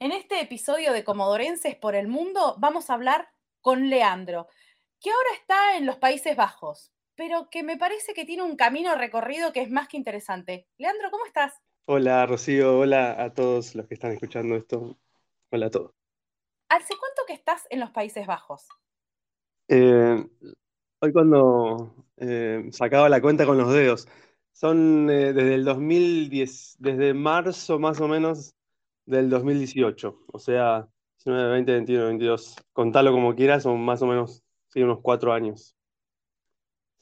En este episodio de Comodorenses por el Mundo vamos a hablar con Leandro, que ahora está en los Países Bajos, pero que me parece que tiene un camino recorrido que es más que interesante. Leandro, ¿cómo estás? Hola Rocío, hola a todos los que están escuchando esto. Hola a todos. ¿Hace cuánto que estás en los Países Bajos? Eh, hoy cuando eh, sacaba la cuenta con los dedos, son eh, desde el 2010, desde marzo más o menos del 2018. O sea, 19, 20, 21, 22. Contalo como quieras, son más o menos sí, unos cuatro años.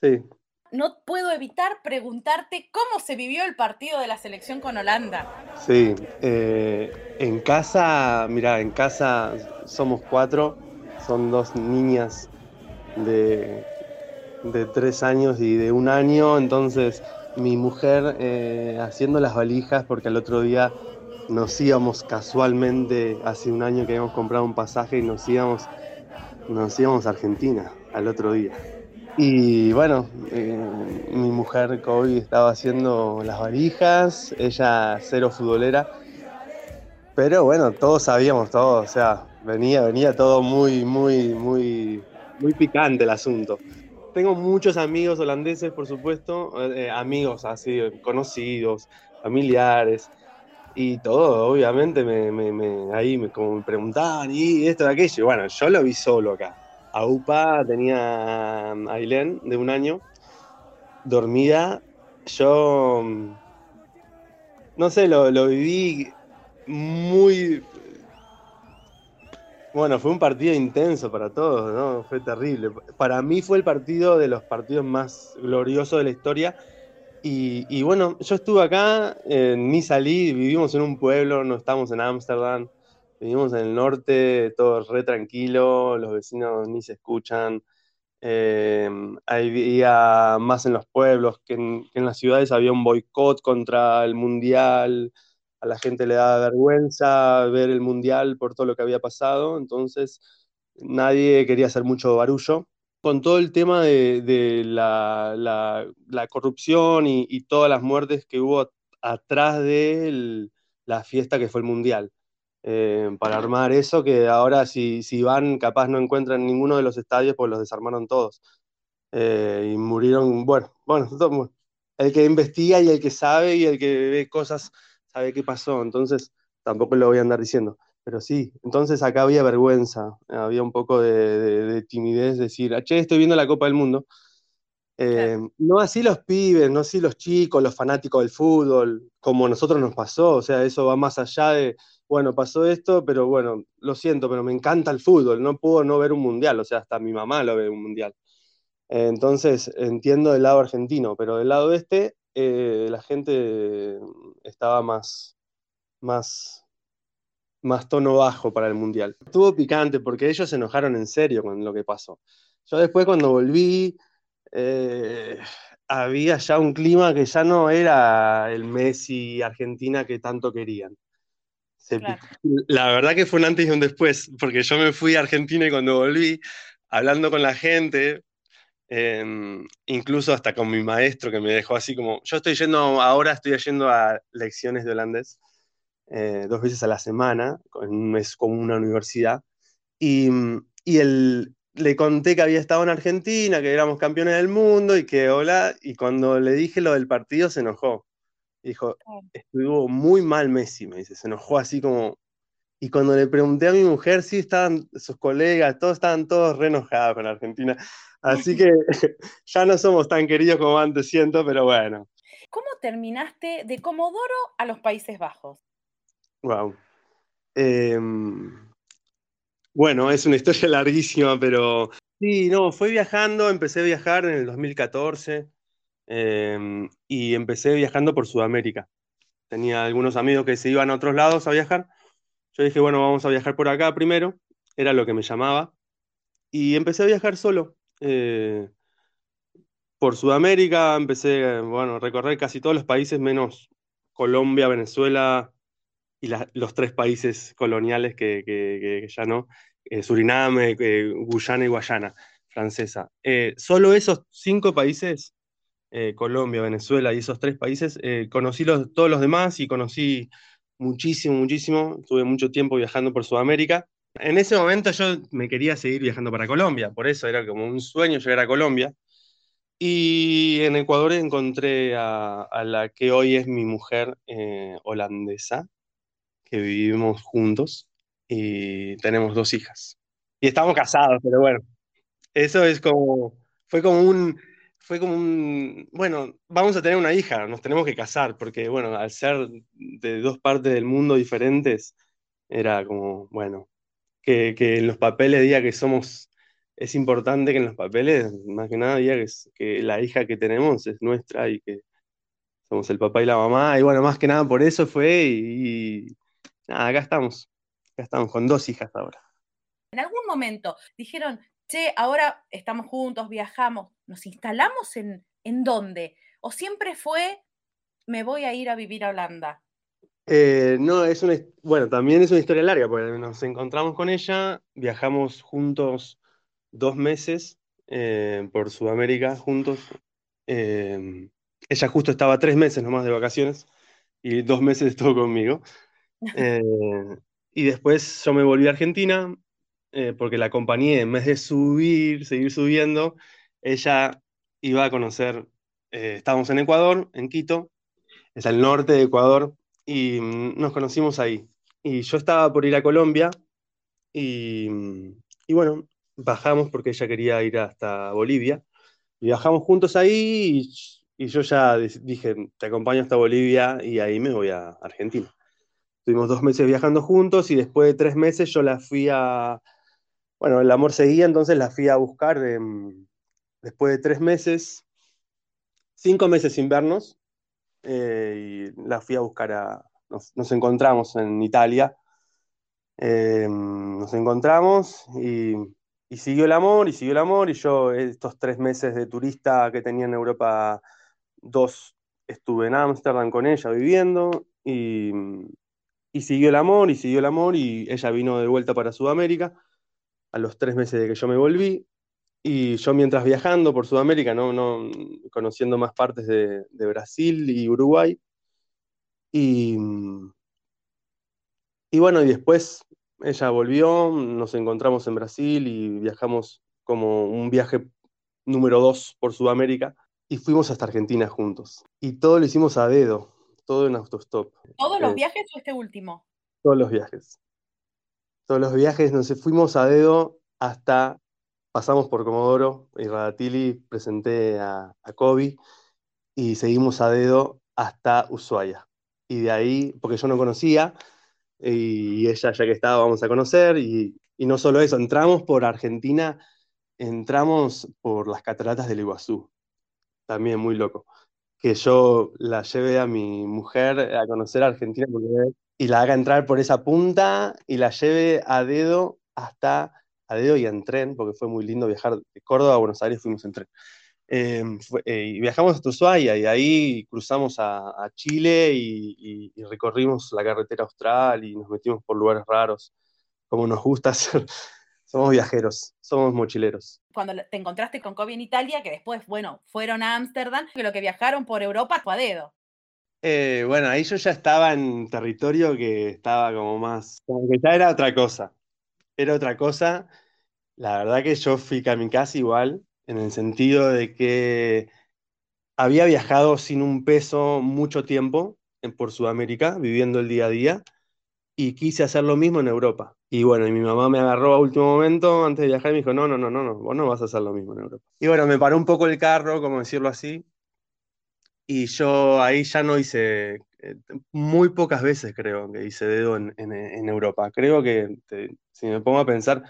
Sí. No puedo evitar preguntarte cómo se vivió el partido de la selección con Holanda. Sí, eh, en casa, mira, en casa somos cuatro, son dos niñas de, de tres años y de un año, entonces mi mujer eh, haciendo las valijas porque al otro día nos íbamos casualmente, hace un año que habíamos comprado un pasaje y nos íbamos, nos íbamos a Argentina al otro día. Y bueno, eh, mi mujer Kobe estaba haciendo las valijas, ella cero futbolera, pero bueno, todos sabíamos todo, o sea, venía, venía todo muy, muy, muy, muy picante el asunto. Tengo muchos amigos holandeses, por supuesto, eh, amigos así, conocidos, familiares, y todo, obviamente, me, ahí me, como me preguntaban, y esto de aquello. Bueno, yo lo vi solo acá. A UPA tenía a Ailén de un año, dormida. Yo, no sé, lo, lo viví muy... Bueno, fue un partido intenso para todos, ¿no? Fue terrible. Para mí fue el partido de los partidos más gloriosos de la historia y, bueno, yo estuve acá, eh, ni salí, vivimos en un pueblo, no estamos en Ámsterdam, vivimos en el norte, todo re tranquilo, los vecinos ni se escuchan. Eh, había más en los pueblos que en, las ciudades, había un boicot contra el mundial, a la gente le daba vergüenza ver el mundial por todo lo que había pasado, entonces nadie quería hacer mucho barullo con todo el tema de, la, corrupción y, todas las muertes que hubo atrás de la fiesta que fue el Mundial. Eh, para armar eso, que ahora si, si, van, capaz no encuentran ninguno de los estadios, pues los desarmaron todos. Eh, y murieron, bueno, bueno, el que investiga y el que sabe y el que ve cosas sabe qué pasó, entonces tampoco lo voy a andar diciendo. Pero sí, entonces acá había vergüenza, había un poco de, timidez, decir, ah, che, estoy viendo la Copa del Mundo. Eh, no así los pibes, no así los chicos, los fanáticos del fútbol, como a nosotros nos pasó, o sea, eso va más allá de, bueno, pasó esto, pero bueno, lo siento, pero me encanta el fútbol, no puedo no ver un mundial, o sea, hasta mi mamá lo ve un mundial. entonces, entiendo del lado argentino, pero del lado este, eh, la gente estaba más, más más tono bajo para el Mundial. Estuvo picante porque ellos se enojaron en serio con lo que pasó. Yo después cuando volví, eh, había ya un clima que ya no era el Messi Argentina que tanto querían. La verdad que fue un antes y un después, porque yo me fui a Argentina y cuando volví, hablando con la gente, em, incluso hasta con mi maestro que me dejó así como, yo estoy yendo, ahora estoy yendo a lecciones de holandés, eh, dos veces a la semana, es como una universidad, y, y le conté que había estado en Argentina, que éramos campeones del mundo y que hola, y cuando le dije lo del partido se enojó. Dijo, estuvo muy mal Messi, me dice, se enojó así como... Y cuando le pregunté a mi mujer, sí, estaban sus colegas, todos estaban todos re enojados con Argentina. Así que ya no somos tan queridos como antes, siento, pero bueno. ¿Cómo terminaste de Comodoro a los Países Bajos? Wow. Em, bueno, es una historia larguísima, pero sí, no, fue viajando, empecé a viajar en el 2014 em, y empecé viajando por Sudamérica. Tenía algunos amigos que se iban a otros lados a viajar. Yo dije, bueno, vamos a viajar por acá primero, era lo que me llamaba, y empecé a viajar solo. Eh, por Sudamérica, empecé, bueno, a recorrer casi todos los países menos Colombia, Venezuela y los tres países coloniales que, ya no, eh, Suriname, eh, Guyana y Guayana francesa. solo esos cinco países, Colombia, Venezuela y esos tres países, conocí los, todos los demás y conocí muchísimo, muchísimo. Tuve mucho tiempo viajando por Sudamérica. En ese momento yo me quería seguir viajando para Colombia, por eso era como un sueño llegar a Colombia. Y en Ecuador encontré a, la que hoy es mi mujer eh, holandesa, que vivimos juntos y tenemos dos hijas. Y estamos casados, pero bueno, eso es como, fue como un, fue como un, bueno, vamos a tener una hija, nos tenemos que casar, porque bueno, al ser de dos partes del mundo diferentes, era como, bueno, que, en los papeles diga que somos, es importante que en los papeles, más que nada, diga que, que la hija que tenemos es nuestra y que somos el papá y la mamá, y bueno, más que nada por eso fue, y, y nada, acá estamos, acá estamos con dos hijas ahora. En algún momento dijeron, che, ahora estamos juntos, viajamos, ¿nos instalamos en, en dónde? ¿O siempre fue, me voy a ir a vivir a Holanda? Eh, no, es una, bueno, también es una historia larga, porque nos encontramos con ella, viajamos juntos dos meses eh, por Sudamérica juntos. Eh, ella justo estaba tres meses nomás de vacaciones y dos meses estuvo conmigo. Y después yo me volví a Argentina, eh, porque la compañía, en vez de subir, seguir subiendo, ella iba a conocer, eh, estábamos en Ecuador, en Quito, es al norte de Ecuador, y mm, nos conocimos ahí. Y yo estaba por ir a Colombia, y, bueno, bajamos porque ella quería ir hasta Bolivia, y bajamos juntos ahí, y yo ya dije, te acompaño hasta Bolivia, y ahí me voy a Argentina. Estuvimos dos meses viajando juntos y después de tres meses yo la fui a, bueno, el amor seguía, entonces la fui a buscar em, después de tres meses, cinco meses sin vernos, eh, y la fui a buscar a, nos, encontramos en Italia, em, nos encontramos y, y, siguió el amor, y siguió el amor, y yo estos tres meses de turista que tenía en Europa, dos estuve en Ámsterdam con ella viviendo, y, y siguió el amor, y siguió el amor, y ella vino de vuelta para Sudamérica a los tres meses de que yo me volví. Y yo mientras viajando por Sudamérica, ¿no? No, conociendo más partes de, Brasil y Uruguay. Y, y bueno, y después ella volvió, nos encontramos en Brasil y viajamos como un viaje número dos por Sudamérica y fuimos hasta Argentina juntos. Y todo lo hicimos a dedo, todo en autostop. ¿Todos los eh, viajes o este último? Todos los viajes todos los viajes nos fuimos a dedo hasta, pasamos por Comodoro y Radatili, presenté a, a Kobe y seguimos a dedo hasta Ushuaia. Y de ahí, porque yo no conocía, y ella ya que estaba, vamos a conocer, y, y no solo eso, entramos por Argentina, entramos por las cataratas del Iguazú, también muy loco. Que yo la llevé a mi mujer a conocer Argentina porque y la haga entrar por esa punta y la lleve a dedo hasta a dedo y en tren, porque fue muy lindo viajar de Córdoba a Buenos Aires, fuimos en tren. Em, eh, y viajamos hasta Ushuaia y ahí cruzamos a, Chile y, recorrimos la carretera austral y nos metimos por lugares raros, como nos gusta hacer. Somos viajeros, somos mochileros. Cuando te encontraste con Kobe en Italia, que después, bueno, fueron a Ámsterdam, que lo que viajaron por Europa fue a dedo. Eh, bueno, ahí yo ya estaba en territorio que estaba como más, como que ya era otra cosa. Era otra cosa. La verdad que yo fui kamikaze igual, en el sentido de que había viajado sin un peso mucho tiempo por Sudamérica, viviendo el día a día, y quise hacer lo mismo en Europa. Y bueno, y mi mamá me agarró a último momento antes de viajar y me dijo, no, no, no, no, no, vos no vas a hacer lo mismo en Europa. Y bueno, me paró un poco el carro, como decirlo así, y yo ahí ya no hice, eh, muy pocas veces creo que hice dedo en, Europa. Creo que, si me pongo a pensar,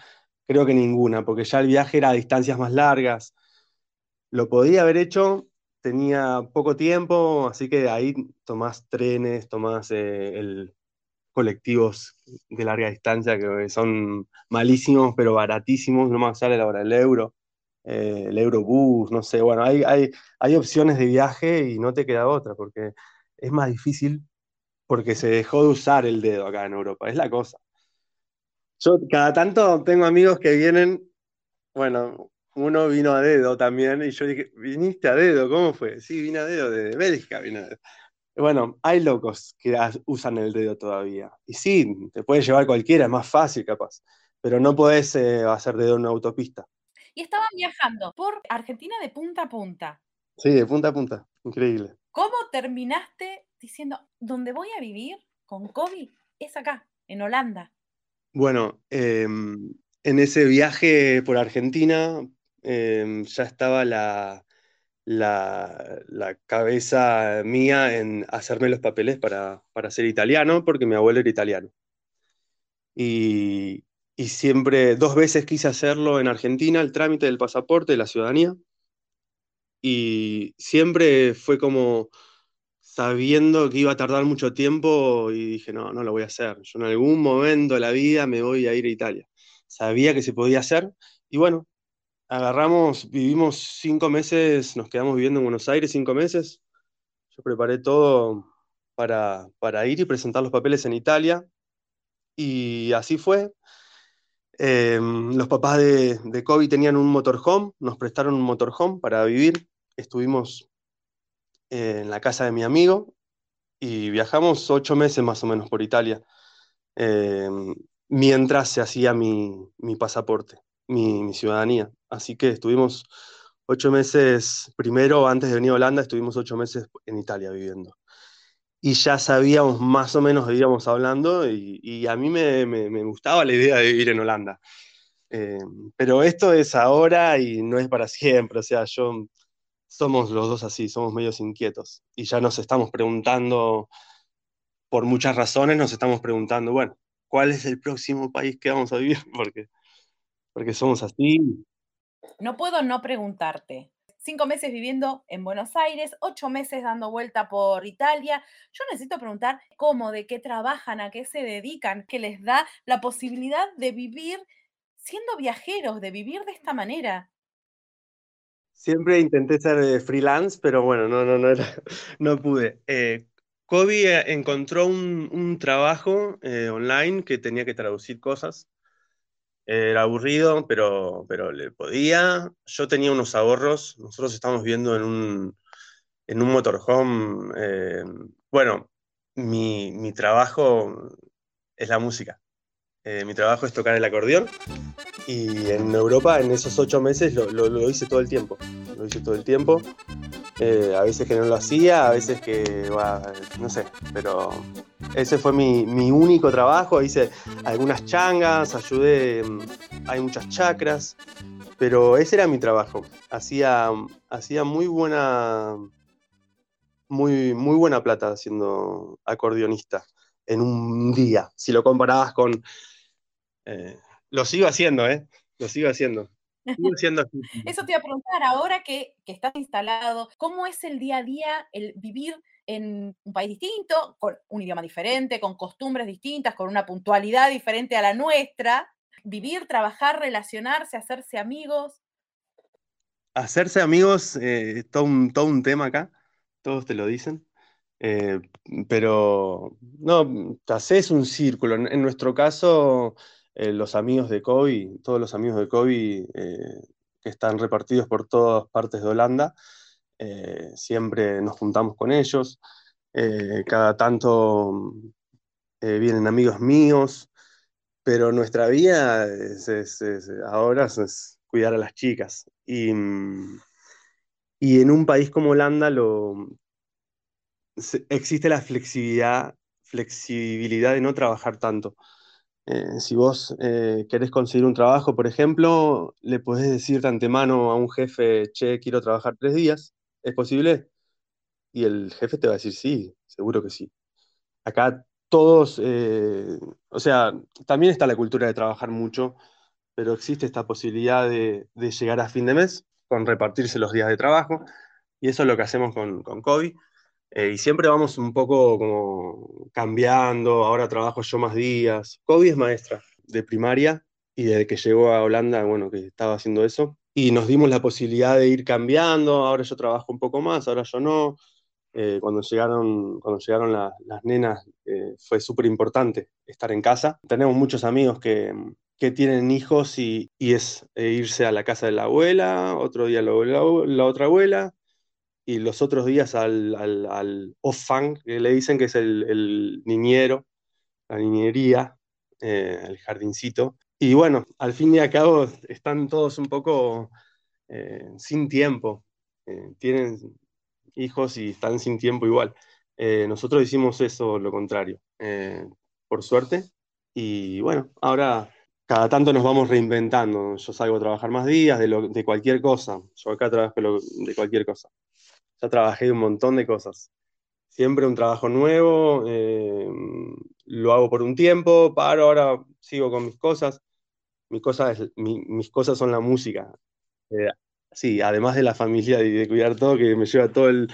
creo que ninguna, porque ya el viaje era a distancias más largas. Lo podía haber hecho, tenía poco tiempo, así que ahí tomás trenes, tomás eh, el colectivos de larga distancia que son malísimos, pero baratísimos, no más sale ahora el euro, eh, el Eurobús, no sé, bueno, hay, hay, hay opciones de viaje y no te queda otra, porque es más difícil porque se dejó de usar el dedo acá en Europa, es la cosa. Yo cada tanto tengo amigos que vienen, bueno, uno vino a dedo también, y yo dije, ¿viniste a dedo? ¿Cómo fue? Sí, vine a dedo, de Bélgica vine a dedo. Bueno, hay locos que usan el dedo todavía. Y sí, te puede llevar cualquiera, es más fácil capaz, pero no podés eh, hacer dedo en una autopista. Y estaban viajando por Argentina de punta a punta. Sí, de punta a punta, increíble. ¿Cómo terminaste diciendo, donde voy a vivir con COVID es acá, en Holanda? Bueno, em, en ese viaje por Argentina em, ya estaba la, la, cabeza mía en hacerme los papeles para, ser italiano, porque mi abuelo era italiano. Y, y, siempre, dos veces quise hacerlo en Argentina, el trámite del pasaporte, de la ciudadanía. Y siempre fue como sabiendo que iba a tardar mucho tiempo y dije, no, no lo voy a hacer. Yo en algún momento de la vida me voy a ir a Italia. Sabía que se podía hacer y bueno, agarramos, vivimos cinco meses, nos quedamos viviendo en Buenos Aires cinco meses. Yo preparé todo para, para ir y presentar los papeles en Italia. Y así fue. Em, los papás de, de Kobe tenían un motorhome, nos prestaron un motorhome para vivir. Estuvimos en la casa de mi amigo y viajamos ocho meses más o menos por Italia, em, mientras se hacía mi, mi pasaporte, mi, mi, ciudadanía. Así que estuvimos ocho meses, primero, antes de venir a Holanda, estuvimos ocho meses en Italia viviendo. Y ya sabíamos más o menos, íbamos hablando, y, a mí me, me, gustaba la idea de vivir en Holanda. Em, pero esto es ahora y no es para siempre, o sea, yo somos los dos así, somos medios inquietos. Y ya nos estamos preguntando, por muchas razones, nos estamos preguntando, bueno, ¿cuál es el próximo país que vamos a vivir? Porque, porque somos así. No puedo no preguntarte. Cinco meses viviendo en Buenos Aires, ocho meses dando vuelta por Italia. Yo necesito preguntar cómo, de qué trabajan, a qué se dedican, que les da la posibilidad de vivir siendo viajeros, de vivir de esta manera. Siempre intenté ser eh, freelance, pero bueno, no, no, no, no pude. Eh, Kobe eh, encontró un, trabajo online que tenía que traducir cosas. Era aburrido, pero, pero le podía. Yo tenía unos ahorros. Nosotros estamos viviendo en un, en un motorhome. bueno, mi, mi, trabajo es la música. mi trabajo es tocar el acordeón y en Europa, en esos ocho meses, lo, lo, hice todo el tiempo. Lo hice todo el tiempo. Eh, a veces que no lo hacía, a veces que, no sé, pero ese fue mi, mi, único trabajo. Hice algunas changas, ayudé, mm, hay muchas chacras, pero ese era mi trabajo. Hacía, hacía muy buena, muy, muy buena plata siendo acordeonista en un día. Si lo comparabas con... Eh, lo sigo haciendo, ¿eh? Lo sigo haciendo. Eso te iba a preguntar, ahora que, que, estás instalado, ¿cómo es el día a día el vivir en un país distinto, con un idioma diferente, con costumbres distintas, con una puntualidad diferente a la nuestra? Vivir, trabajar, relacionarse, hacerse amigos. Hacerse amigos, eh, todo, un, todo un tema acá, todos te lo dicen. Eh, pero no, haces un círculo. en nuestro caso, eh, los amigos de Kobe, todos los amigos de Kobe eh, que están repartidos por todas partes de Holanda, eh, siempre nos juntamos con ellos, cada tanto vienen amigos míos, pero nuestra vida ahora es, cuidar a las chicas. Y, y en un país como Holanda lo, existe la flexibilidad, flexibilidad de no trabajar tanto. Eh, si vos eh, querés conseguir un trabajo, por ejemplo, le podés decir de antemano a un jefe, che, quiero trabajar tres días, ¿es posible? Y el jefe te va a decir, sí, seguro que sí. Acá todos, eh, o sea, también está la cultura de trabajar mucho, pero existe esta posibilidad de, llegar a fin de mes con repartirse los días de trabajo, y eso es lo que hacemos con, con Kobe. Eh, y siempre vamos un poco como cambiando, ahora trabajo yo más días. Kobe es maestra de primaria y desde que llegó a Holanda, bueno, que estaba haciendo eso. Y nos dimos la posibilidad de ir cambiando, ahora yo trabajo un poco más, ahora yo no. Eh, cuando llegaron, cuando llegaron las nenas eh, fue súper importante estar en casa. Tenemos muchos amigos que, que tienen hijos y, y es eh, irse a la casa de la abuela, otro día la, la, otra abuela, y los otros días al, al, al que le dicen que es el, el niñero, la niñería, el jardincito. Y bueno, al fin y al cabo están todos un poco sin tiempo. tienen hijos y están sin tiempo igual. Eh, nosotros hicimos eso, lo contrario, eh, por suerte. Y bueno, ahora cada tanto nos vamos reinventando. Yo salgo a trabajar más días de, lo, de cualquier cosa. Yo acá trabajo de cualquier cosa. Ya trabajé un montón de cosas. Siempre un trabajo nuevo, eh, lo hago por un tiempo, paro, ahora sigo con mis cosas. Mis cosas, mi, mis cosas son la música. Sí, además de la familia y de cuidar todo, que me lleva todo el,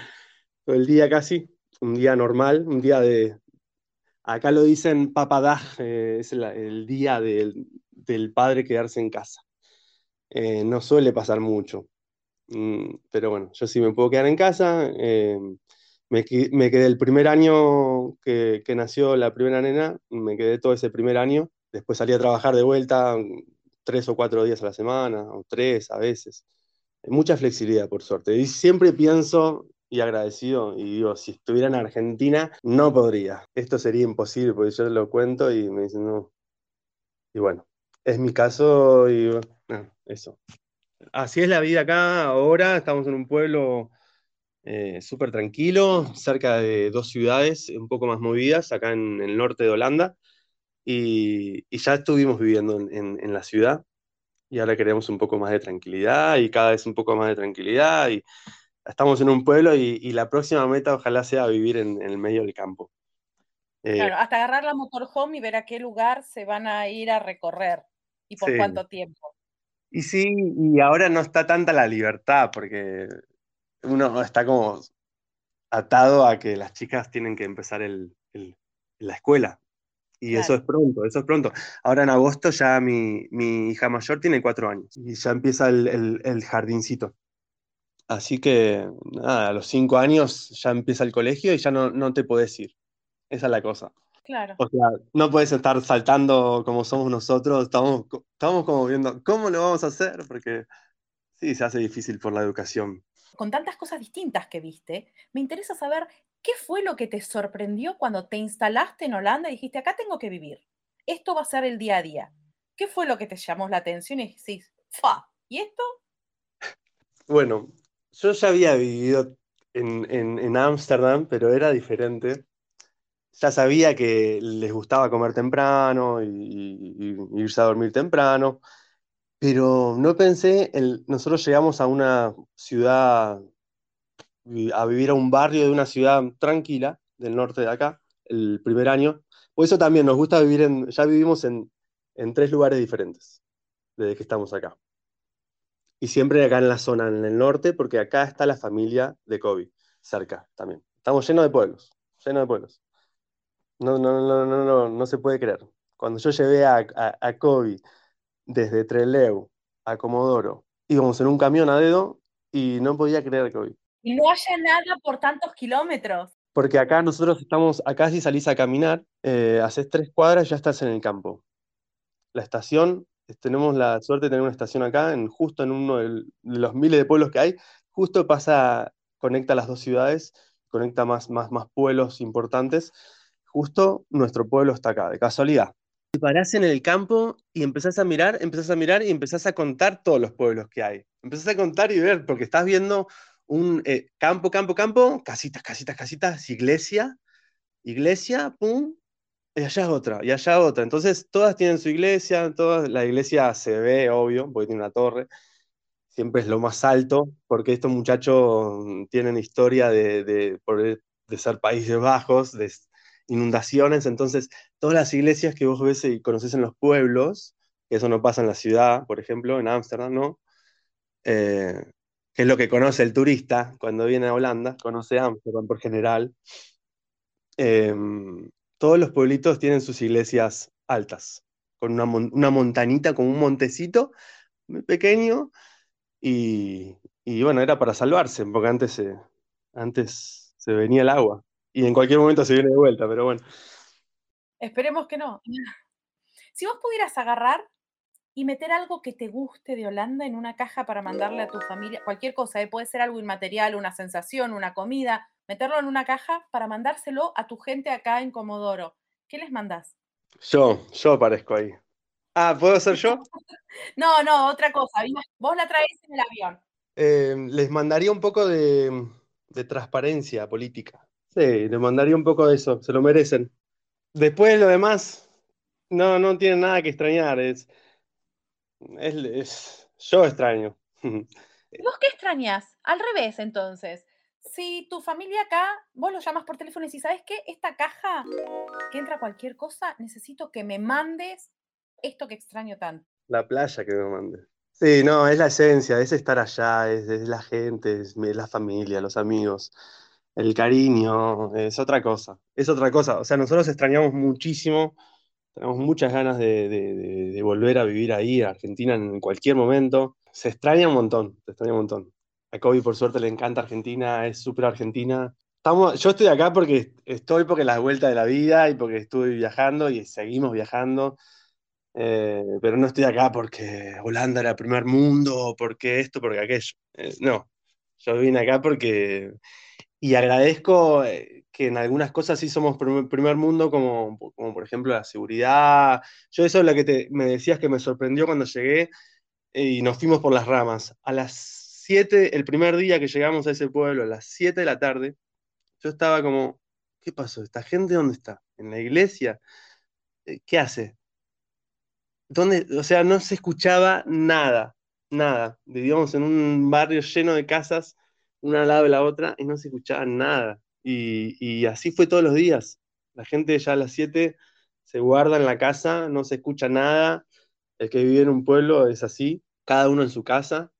el día casi, un día normal, un día de... Acá lo dicen papadaj, eh, es el, día del, del, padre quedarse en casa. Eh, no suele pasar mucho, mm, pero bueno, yo sí me puedo quedar en casa. Eh, me, me, quedé el primer año que, que nació la primera nena, me quedé todo ese primer año. Después salí a trabajar de vuelta tres o cuatro días a la semana, o tres a veces mucha flexibilidad, por suerte. Y siempre pienso y agradecido, y digo, si estuviera en Argentina, no podría. Esto sería imposible, porque yo lo cuento y me dicen, no. Y bueno, es mi caso y eso. Así es la vida acá ahora, estamos en un pueblo eh, súper tranquilo, cerca de dos ciudades un poco más movidas, acá en, el norte de Holanda, y, ya estuvimos viviendo en la ciudad, y ahora queremos un poco más de tranquilidad y cada vez un poco más de tranquilidad y estamos en un pueblo y, la próxima meta ojalá sea vivir en, el medio del campo. Eh, claro, hasta agarrar la motorhome y ver a qué lugar se van a ir a recorrer y por cuánto tiempo. Y sí, y ahora no está tanta la libertad porque uno está como atado a que las chicas tienen que empezar el, la escuela. Y eso es pronto, eso es pronto. Ahora en agosto ya mi, mi hija mayor tiene cuatro años y ya empieza el, el, jardincito. Así que, nada, a los cinco años ya empieza el colegio y ya no, no te podés ir. Esa es la cosa. Claro. O sea, no puedes estar saltando como somos nosotros, estamos, estamos como viendo cómo lo vamos a hacer, porque sí, se hace difícil por la educación. Con tantas cosas distintas que viste, me interesa saber ¿Qué fue lo que te sorprendió cuando te instalaste en Holanda y dijiste, acá tengo que vivir? Esto va a ser el día a día. ¿Qué fue lo que te llamó la atención y decís, fa, ¿y esto? Bueno, yo ya había vivido en Ámsterdam, pero era diferente. Ya sabía que les gustaba comer temprano y, irse a dormir temprano, pero no pensé, nosotros llegamos a una ciudad a vivir a un barrio de una ciudad tranquila del norte de acá, el primer año. Por eso también nos gusta vivir en, ya vivimos en, en tres lugares diferentes desde que estamos acá. Y siempre acá en la zona, en el norte, porque acá está la familia de Kobe, cerca también. Estamos llenos de pueblos, llenos de pueblos. No, no, no, no, no, no se puede creer. Cuando yo llevé a, a, a Kobe desde Treleu a Comodoro, íbamos en un camión a dedo y no podía creer Kobe. Y no haya nada por tantos kilómetros. Porque acá nosotros estamos, acá si salís a caminar, eh, haces tres cuadras, ya estás en el campo. La estación, tenemos la suerte de tener una estación acá, en, justo en uno de los miles de pueblos que hay, justo pasa, conecta las dos ciudades, conecta más, más, más pueblos importantes. Justo nuestro pueblo está acá, de casualidad. Te parás en el campo y empezás a mirar, empezás a mirar y empezás a contar todos los pueblos que hay. Empezás a contar y ver, porque estás viendo un eh, campo, campo, campo, casitas, casitas, casitas, iglesia, iglesia, pum, y allá otra, y allá otra. Entonces, todas tienen su iglesia, todas, la iglesia se ve, obvio, porque tiene una torre, siempre es lo más alto, porque estos muchachos tienen historia de, de, de ser Países Bajos, de inundaciones, entonces todas las iglesias que vos ves y conoces en los pueblos, que eso no pasa en la ciudad, por ejemplo, en Ámsterdam, ¿no? Eh, que es lo que conoce el turista cuando viene a Holanda, conoce Ámsterdam por general. Em, todos los pueblitos tienen sus iglesias altas, con una, una montanita, con un montecito muy pequeño, y, bueno, era para salvarse, porque antes se, antes se venía el agua, y en cualquier momento se viene de vuelta, pero bueno. Esperemos que no. Si vos pudieras agarrar y meter algo que te guste de Holanda en una caja para mandarle a tu familia, cualquier cosa, ¿eh? puede ser algo inmaterial, una sensación, una comida, meterlo en una caja para mandárselo a tu gente acá en Comodoro. ¿Qué les mandás? Yo, yo aparezco ahí. Ah, ¿puedo ser yo? no, no, otra cosa. Vos la traes en el avión. Eh, les mandaría un poco de, transparencia política. Sí, les mandaría un poco de eso, se lo merecen. Después lo demás, no, no tienen nada que extrañar, es, es, yo extraño. ¿Vos qué extrañas? Al revés, entonces si tu familia acá, vos lo llamas por teléfono y decís, ¿sabes qué? Esta caja que entra cualquier cosa, necesito que me mandes esto que extraño tanto. La playa que me mandes. Sí, no, es la esencia, es estar allá, es, la gente, es la familia, los amigos, el cariño, es otra cosa, es otra cosa. O sea, nosotros extrañamos muchísimo, tenemos muchas ganas de, volver a vivir ahí, a Argentina, en cualquier momento. Se extraña un montón, se extraña un montón. A Kobe, por suerte, le encanta Argentina, es súper argentina. Estamos, yo estoy acá porque estoy porque la vuelta de la vida y porque estuve viajando y seguimos viajando. Eh, pero no estoy acá porque Holanda era primer mundo, porque esto, porque aquello. Eh, no, yo vine acá porque... Y agradezco eh, que en algunas cosas sí somos primer mundo, como, como por ejemplo la seguridad. Yo eso es lo que te, me decías que me sorprendió cuando llegué y nos fuimos por las ramas. A las el primer día que llegamos a ese pueblo, a las 7 de la tarde, yo estaba como, ¿qué pasó? ¿Esta gente dónde está? ¿En la iglesia? Eh, ¿Qué hace? ¿Dónde? O sea, no se escuchaba nada, nada. Vivíamos en un barrio lleno de casas, una al lado de la otra, y no se escuchaba nada. Y, así fue todos los días. La gente ya a las 7 se guarda en la casa, no se escucha nada. El que vive en un pueblo es así, cada uno en su casa,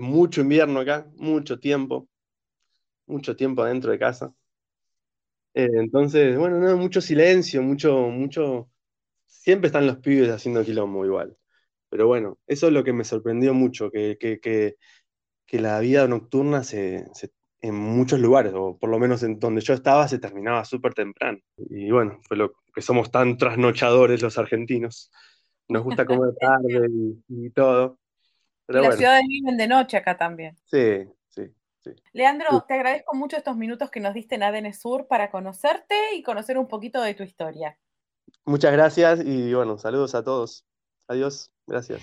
mucho invierno acá, mucho tiempo, mucho tiempo adentro de casa. Eh, entonces, bueno, no, mucho silencio, mucho, mucho, siempre están los pibes haciendo quilombo igual. Pero bueno, eso es lo que me sorprendió mucho, que, que, la vida nocturna se, en muchos lugares, o por lo menos en donde yo estaba, se terminaba súper temprano. Y bueno, fue lo que somos tan trasnochadores los argentinos. Nos gusta comer tarde y todo. Pero y las ciudades viven de noche acá también. Sí, sí, sí. Leandro, te agradezco mucho estos minutos que nos diste en ADN Sur para conocerte y conocer un poquito de tu historia. Muchas gracias y bueno, saludos a todos. Adiós, gracias.